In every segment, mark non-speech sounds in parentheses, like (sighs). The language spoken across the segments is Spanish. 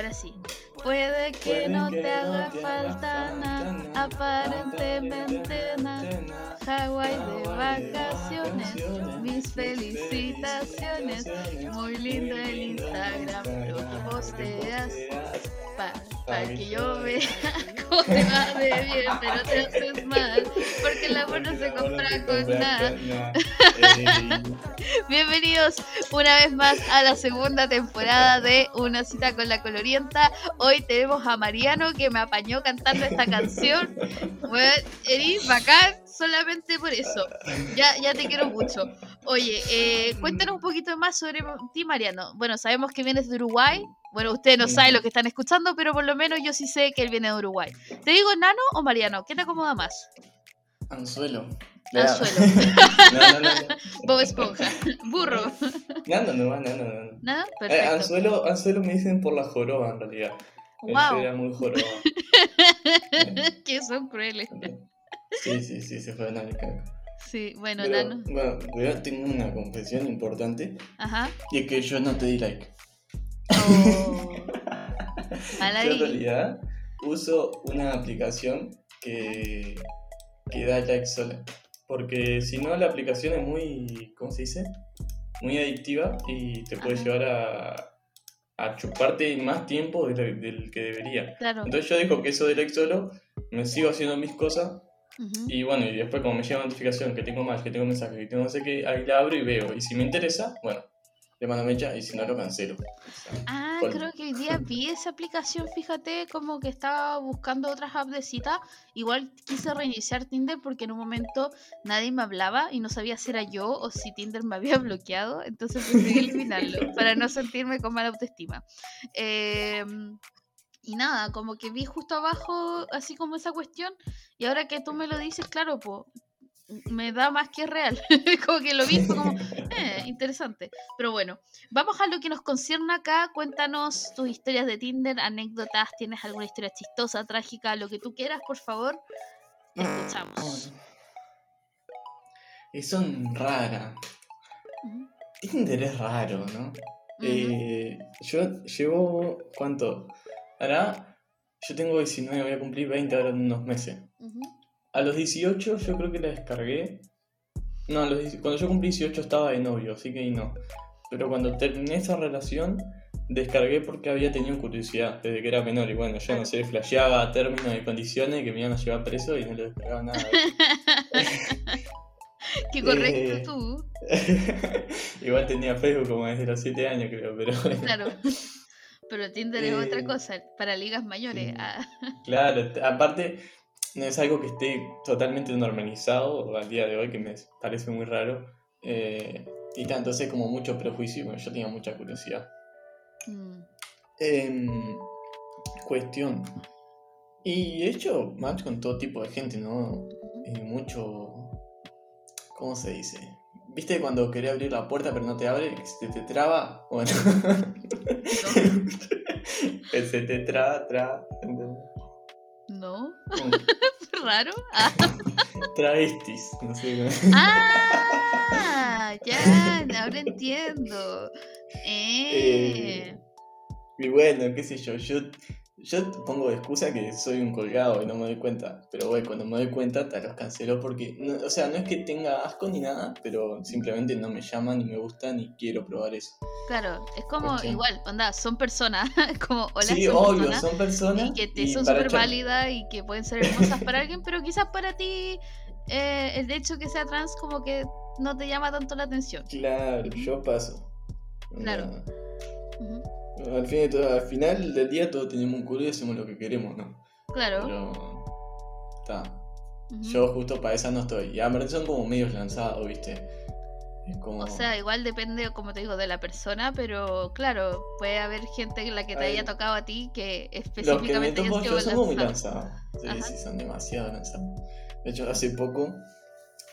ahora sí. Puede que no te haga falta nada, aparentemente nada. Hawái de vacaciones, mis felicitaciones. Muy lindo el Instagram, lo que posteas. Para que yo vea cómo (laughs) te va de bien, pero te haces mal, porque el amor no se compra con (laughs) nada. (laughs) Bienvenidos una vez más a la segunda temporada de Una cita con la colorienta. Hoy tenemos a Mariano que me apañó cantando esta canción. Bueno, bacán solamente por eso. Ya, ya te quiero mucho. Oye, eh, cuéntanos un poquito más sobre ti, Mariano. Bueno, sabemos que vienes de Uruguay. Bueno, ustedes no saben lo que están escuchando, pero por lo menos yo sí sé que él viene de Uruguay. ¿Te digo Nano o Mariano? ¿Qué te acomoda más? Anzuelo. Anzuelo. (laughs) no, no, no, Bob Esponja. Burro. Nano, no, no, no. ¿Nada? Eh, Perfecto. anzuelo, anzuelo me dicen por la joroba, en realidad. Wow. Era muy joroba. (laughs) que son crueles. Sí, sí, sí, se fueron al caco. Sí, bueno, Pero, Nano. bueno, yo tengo una confesión importante. Ajá. Y es que yo no te di like. Oh. (laughs) Yo en realidad uso una aplicación que, que da like sola. Porque si no, la aplicación es muy, ¿cómo se dice? Muy adictiva y te puede Ajá. llevar a, a chuparte más tiempo del, del que debería. Claro. Entonces yo dejo que eso de like solo, me sigo haciendo mis cosas y bueno, y después como me llega notificación que tengo más, que tengo mensajes, que tengo no sé qué, ahí la abro y veo. Y si me interesa, bueno, le mando mecha y si no lo cancelo. Ah, ¿cuál? creo que hoy día vi esa aplicación, fíjate, como que estaba buscando otras apps de cita. Igual quise reiniciar Tinder porque en un momento nadie me hablaba y no sabía si era yo o si Tinder me había (laughs) bloqueado. Entonces preferí eliminarlo (laughs) para no sentirme con mala autoestima. Em, y nada, como que vi justo abajo así como esa cuestión y ahora que tú me lo dices, claro, pues me da más que real. (laughs) como que lo vi, como, eh, interesante. Pero bueno, vamos a lo que nos concierne acá. Cuéntanos tus historias de Tinder, anécdotas, tienes alguna historia chistosa, trágica, lo que tú quieras, por favor. Escuchamos. Y son raras. Tinder es raro, ¿no? Eh, yo llevo, ¿cuánto? Ahora, yo tengo 19, voy a cumplir 20 ahora en unos meses. Ujú. A los 18 yo creo que la descargué. No, a los 10 cuando yo cumplí 18 estaba de novio, así que ahí no. Pero cuando terminé esa relación, descargué porque había tenido curiosidad desde que era menor. Y bueno, yo no sé, flasheaba términos y condiciones que me iban a llevar preso y no le descargaba nada. (laughs) Qué correcto Eh, tú. (laughs) Igual tenía Facebook como desde los 7 años, creo, pero bueno. Claro. Pero Tinder es otra Eh, cosa, para ligas mayores. sí. ah. Claro, aparte, no es algo que esté totalmente normalizado al día de hoy, que me parece muy raro. Eh, y tanto, entonces como mucho prejuicio, bueno, yo tenía mucha curiosidad. Mm, Em, cuestión. Y he hecho match con todo tipo de gente, ¿no? Y mucho. ¿Cómo se dice? ¿Viste cuando quería abrir la puerta pero no te abre? Se te traba. Bueno. (laughs) (laughs) Se te traba, traba. No, (laughs) raro. Ah, (laughs) Travestis, no sé (laughs) ah, ya, ahora entiendo. Eh. Eh, Y bueno, qué sé yo, yo, yo pongo de excusa que soy un colgado y no me doy cuenta. Pero bueno, cuando me doy cuenta te los cancelo porque, no- o sea, no es que tenga asco ni nada, pero simplemente no me llaman ni me gustan ni quiero probar eso. Claro, es como Cuestión. igual, onda, son personas, (laughs) como hola, sí, son obvio, personas, son personas. y que te y son súper válidas y que pueden ser hermosas para alguien, pero quizás para ti eh, el hecho que sea trans como que no te llama tanto la atención. Claro, yo paso. Claro. Al, fin de todo- al final del día todos tenemos un culo y hacemos lo que queremos, ¿no? Claro. Pero. Está. Yo justo para esa no estoy. Y aparte son como medios lanzados, ¿viste? Es como. O sea, igual depende, como te digo, de la persona, pero claro, puede haber gente en la que te Ay. haya tocado a ti que los que me específicamente son muy lanzados. Sí, sí, son demasiado lanzados. De hecho, hace poco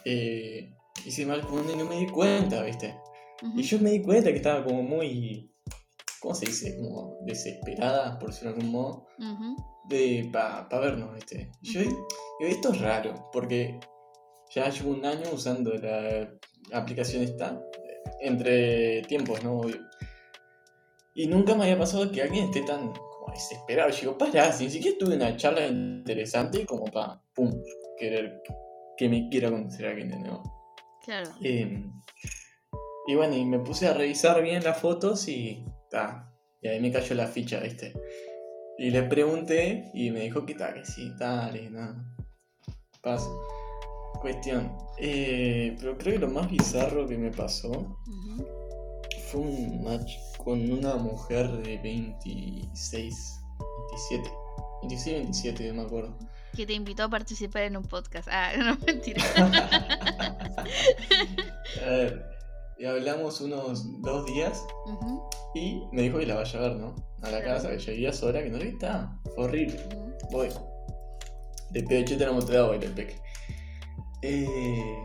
eh, hice mal con uno y no me di cuenta, ¿viste? Y yo me di cuenta que estaba como muy. ¿Cómo se dice? Como desesperada, por decirlo de algún modo. ujú, de para vernos, ¿viste? Y Yo digo, esto es raro, porque ya llevo un año usando la aplicación esta, entre tiempos, ¿no? Y nunca me había pasado que alguien esté tan como desesperado. Yo digo, pará, si ni siquiera tuve una charla interesante como para, pum, querer que me quiera conocer a alguien de nuevo. Claro. Em, y bueno, y me puse a revisar bien las fotos y, ta, y ahí me cayó la ficha, ¿viste? Y le pregunté y me dijo que tal, que sí, dale, nada. Paso. Cuestión. eh, pero creo que lo más bizarro que me pasó fue un match con una mujer de 26, 27. 26, 27, no me acuerdo. Que te invitó a participar en un podcast. Ah, (laughs) no, mentira. (laughs) A ver, y hablamos unos dos días y me dijo que la vaya a ver, ¿no? A la casa, que llegué sola, que no qué está. Fue horrible. ujú. Voy. De pedo, yo te lo mostré hoy, el peque. Eh,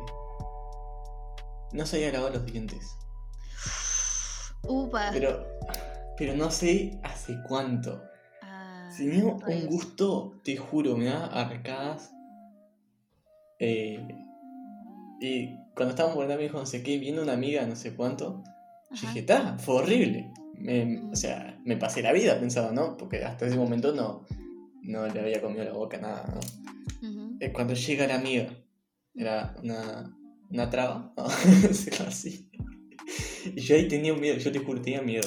no se había lavado los dientes. Upa. Pero, pero no sé hace cuánto. Ah, Tenía un gusto, te juro, me da arcadas. Eh, y cuando estábamos me dijo no sé qué, viendo una amiga no sé cuánto, yo dije, está, fue horrible. Me- o sea, me pasé la vida pensaba, ¿no? Porque hasta ese momento no, no le había comido la boca nada, ¿no? Eh, Cuando llega la amiga, era una, una traba, (laughs) ¿no? Así. Y yo ahí tenía miedo, yo te juro, tenía miedo.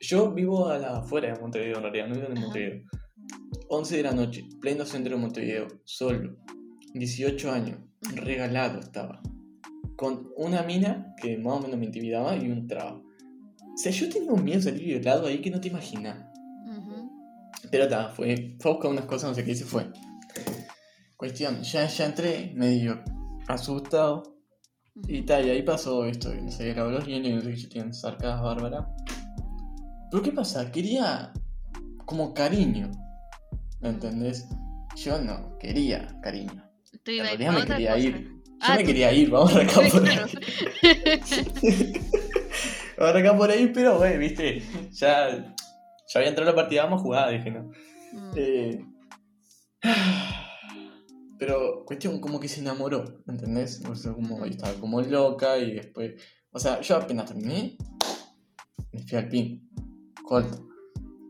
Yo vivo a la afuera de Montevideo en realidad, no vivo en. Montevideo. 11 de la noche, pleno centro de Montevideo, solo, 18 años, regalado estaba. Con una mina que más o menos me intimidaba y un traba. O sea, yo tenía un miedo de salir violado ahí que no te imaginas. Ujú. Pero ta, fue, fue a buscar unas cosas, no sé qué, y se fue. Cuestión, ya, ya entré, medio asustado. Y tal, y ahí pasó esto, no sé, grabó los dientes, no sé qué, yo tenía bárbaras. Pero ¿qué pasa? Quería como cariño, ¿me entendés? Yo no, quería cariño. Realidad pa' me quería cosa. ir. Yo Ah, me tú- quería ir, vamos a arrancar por ahí. (laughs) Vamos a arrancar por ahí, pero bueno, viste, ya, ya había entrado la partida, vamos a jugar, dije, no. Mm, Eh, (sighs) pero cuestión como que se enamoró, ¿entendés? O sea, como estaba como loca y después. O sea, yo apenas terminé, me fui al pin, corto.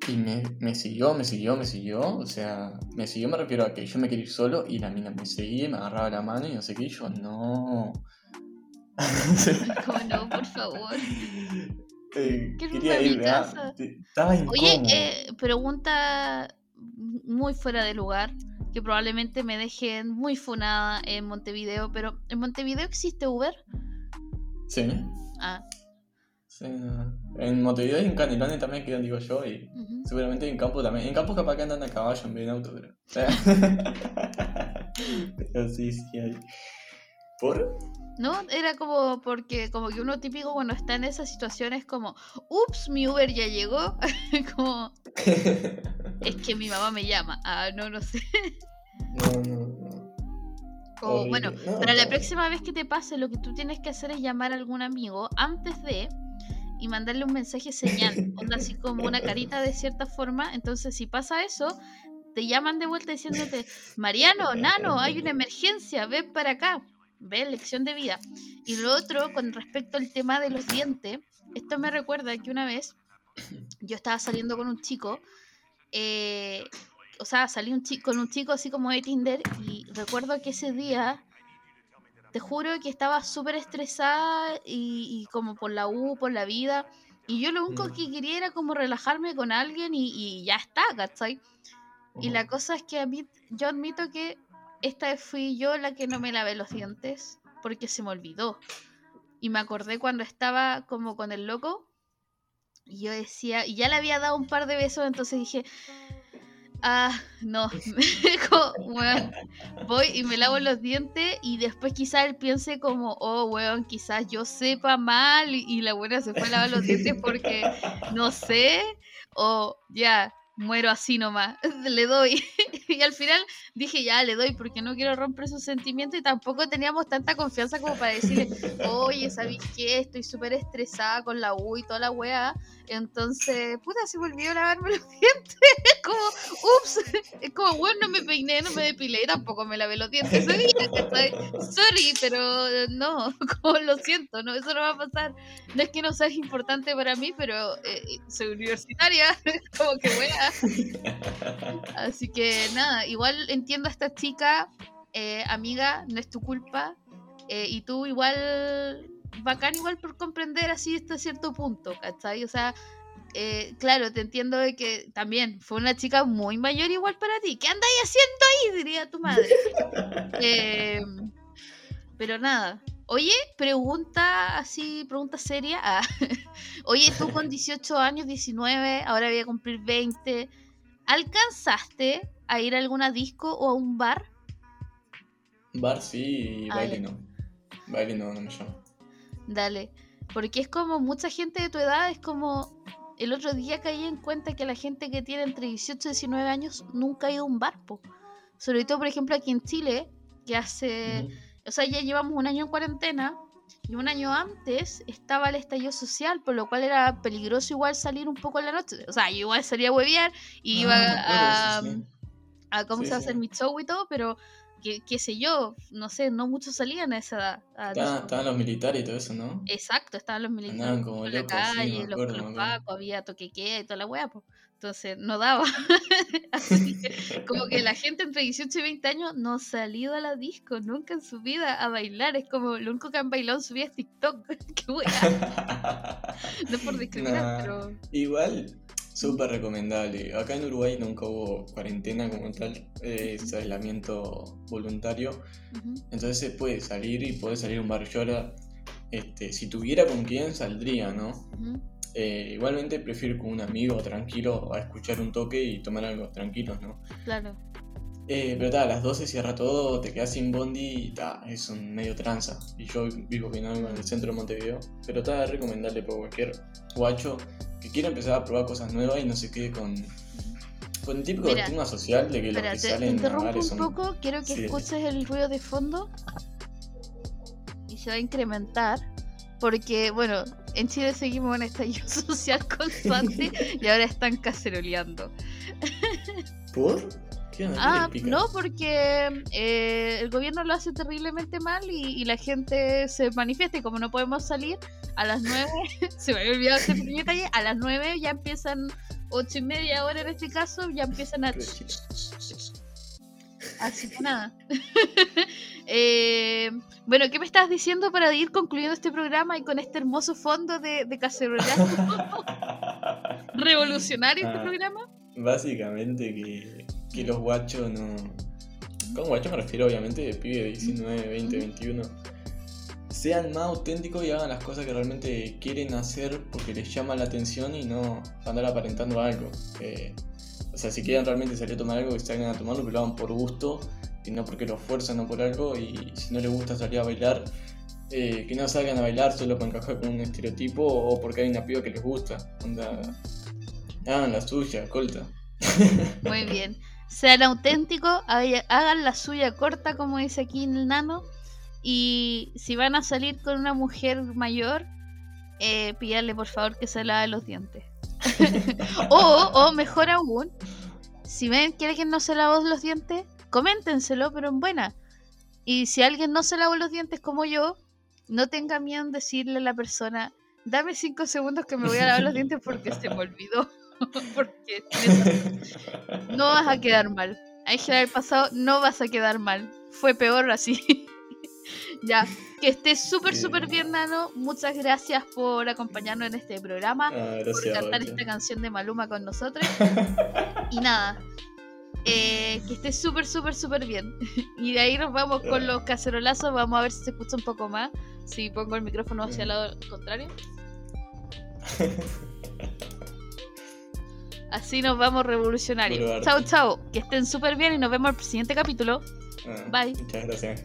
Y me, me siguió, me siguió, me siguió. O sea, me siguió, me refiero a que yo me quería ir solo y la mina me seguía, me agarraba la mano y no sé qué. Y yo, no. ¿Cómo (laughs) (laughs) no? Por favor. Eh, Quiero quería irme a mi ir, ¿verdad? casa. Te- Estaba incómodo. Oye, eh, pregunta muy fuera de lugar, que probablemente me dejen muy funada en Montevideo, pero ¿en Montevideo existe Uber? Sí, Ah, sí. no. En Montevideo y en Canelones también quedan, digo yo, y ujú. seguramente en campo también. En campo capaz que andan a caballo en vez de auto, pero. (laughs) pero sí, sí hay. ¿Por? ¿No? Era como porque como que uno típico cuando está en esas situaciones como, ups, mi Uber ya llegó, (laughs) como, es que mi mamá me llama. Ah, no, no sé. no, no, no. Como, bueno, No, Para la próxima vez que te pase, lo que tú tienes que hacer es llamar a algún amigo antes de y mandarle un mensaje señal, onda así como una carita de cierta forma. Entonces, si pasa eso, te llaman de vuelta diciéndote, Mariano, Nano, hay una emergencia, ven para acá. Ve, lección de vida. Y lo otro, con respecto al tema de los dientes, esto me recuerda que una vez yo estaba saliendo con un chico, eh, o sea, salí un chi- con un chico así como de Tinder y recuerdo que ese día, te juro que estaba súper estresada y, y como por la U, por la vida. Y yo lo único Mm. que quería era como relajarme con alguien y, y ya está, ¿cachai? Y la cosa es que a mí, yo admito que esta vez fui yo la que no me lavé los dientes porque se me olvidó. Y me acordé cuando estaba como con el loco. Y yo decía, y ya le había dado un par de besos, entonces dije, ah, no, (laughs) weón, voy y me lavo los dientes y después quizás él piense como, oh, weón, quizás yo sepa mal y la buena se fue a lavar los dientes porque no sé, o ya, muero así nomás, (laughs) le doy. (laughs) y al final dije, ya, le doy porque no quiero romper sus sentimientos y tampoco teníamos tanta confianza como para decirle, oye, ¿sabes qué? Estoy súper estresada con la U y toda la weá. Entonces, puta, se me olvidó lavarme los (laughs) dientes. como, ups, es como, bueno, no me peiné, no me depilé tampoco me lavé los dientes ese día. Sorry, pero no, (laughs) como lo siento, no, eso no va a pasar. No es que no seas importante para mí, pero eh, soy universitaria, como que wea. Así que nada, igual entiendo a esta chica, eh, amiga, no es tu culpa. eh, y tú igual, bacán igual por comprender así hasta cierto punto, ¿cachai? O sea, eh, claro, te entiendo de que también fue una chica muy mayor igual para ti. ¿Qué andáis haciendo ahí? Diría tu madre. (laughs) Eh, pero nada. Oye, pregunta así, pregunta seria. Ah, (laughs) Oye, tú con 18 años, 19, ahora voy a cumplir 20. ¿Alcanzaste a ir a alguna disco o a un bar? Bar sí y Ah, baile no. Baile no, no me llama. Dale. Porque es como mucha gente de tu edad, es como. El otro día caí en cuenta que la gente que tiene entre 18 y 19 años nunca ha ido a un bar, po. Sobre todo, por ejemplo, aquí en Chile, que hace. O sea, ya llevamos un año en cuarentena. Y un año antes estaba el estallido social, por lo cual era peligroso igual salir un poco en la noche. O sea, yo igual salía a huevear y iba Ah, acuerdo, a, sí, sí. A cómo Sí, se va a hacer mi show y todo, pero que- qué sé yo, no sé, no muchos salían a esa edad. a Estaban, disco. estaban los militares y todo eso, ¿no? Exacto, estaban los militares Andaban como en la locos, me calle, los, acuerdo, los pacos, había toque queda y toda la weá, pues. Entonces no daba. (laughs) Así que como que la gente entre 18 y 20 años no ha salido a la disco nunca en su vida a bailar. Es como lo único que han bailado en su vida es TikTok. (laughs) Qué weá. (laughs) No por discriminar, Nah, pero. Igual, súper recomendable. Acá en Uruguay nunca hubo cuarentena como tal, eh, es aislamiento voluntario. Entonces se puede salir y puede salir a un bar. Este, si tuviera con quién, saldría, ¿no? Eh, igualmente prefiero con un amigo tranquilo a escuchar un toque y tomar algo tranquilos, ¿no? Claro. Eh, pero ta, a las 12 cierra todo, te quedas sin bondi y ta, es un medio tranza. Y yo vivo algo en el centro de Montevideo. Pero está es recomendable para cualquier guacho que quiera empezar a probar cosas nuevas y no se quede con, con el típico Mira, estigma social de que los que te, te salen a interrumpo un son. poco. Quiero que Sí. escuches el ruido de fondo. Y se va a incrementar. Porque, bueno, en Chile seguimos en estallido (laughs) social constante (laughs) y ahora están caceroleando. ¿Por? ¿Qué onda? ¿Qué Ah, no, porque eh, el gobierno lo hace terriblemente mal y, y la gente se manifiesta y como no podemos salir a las 9, (laughs) se me había olvidado pequeño detalle, a las 9 ya empiezan, ocho y media hora en este caso, ya empiezan a... Así que nada. (laughs) Eh, bueno, ¿qué me estás diciendo para ir concluyendo este programa y con este hermoso fondo de, de (laughs) revolucionario este Ah. programa? Básicamente que, que los guachos no. Con guachos me refiero obviamente de pibe de 19, 20, 21. Sean más auténticos y hagan las cosas que realmente quieren hacer porque les llama la atención y no andar aparentando algo. Eh, o sea, si quieren realmente salir a tomar algo, que salgan a tomarlo, pero lo hagan por gusto y no porque lo fuerzan o por algo. Y si no les gusta salir a bailar, eh, que no salgan a bailar solo para encajar con un estereotipo o porque hay una piba que les gusta. Onda, hagan la suya, colta. Muy bien. (laughs) Sean auténticos, hagan la suya corta, como dice aquí en el nano. Y si van a salir con una mujer mayor, eh, pídanle por favor que se lave los dientes. (laughs) o, o mejor aún, si ven que alguien no se lavó los dientes, coméntenselo, pero en buena. Y si alguien no se lavó los dientes como yo, no tenga miedo en decirle a la persona, dame cinco segundos que me voy a lavar los dientes porque se me olvidó. (laughs) (laughs) porque no vas a quedar mal. Que haber pasado, no vas a quedar mal. Fue peor así. (laughs) ya, que estés súper, súper bien, Nano. Muchas gracias por acompañarnos en este programa, Ah, por cantar esta canción de Maluma con nosotros. (laughs) y nada, eh, que estés súper, súper, súper bien. y de ahí nos vamos con los cacerolazos. Vamos a ver si se escucha un poco más. Si pongo el micrófono hacia el lado contrario. Así nos vamos revolucionarios. Chao, chao. Que estén súper bien y nos vemos el siguiente capítulo. Ah, Bye. Muchas gracias.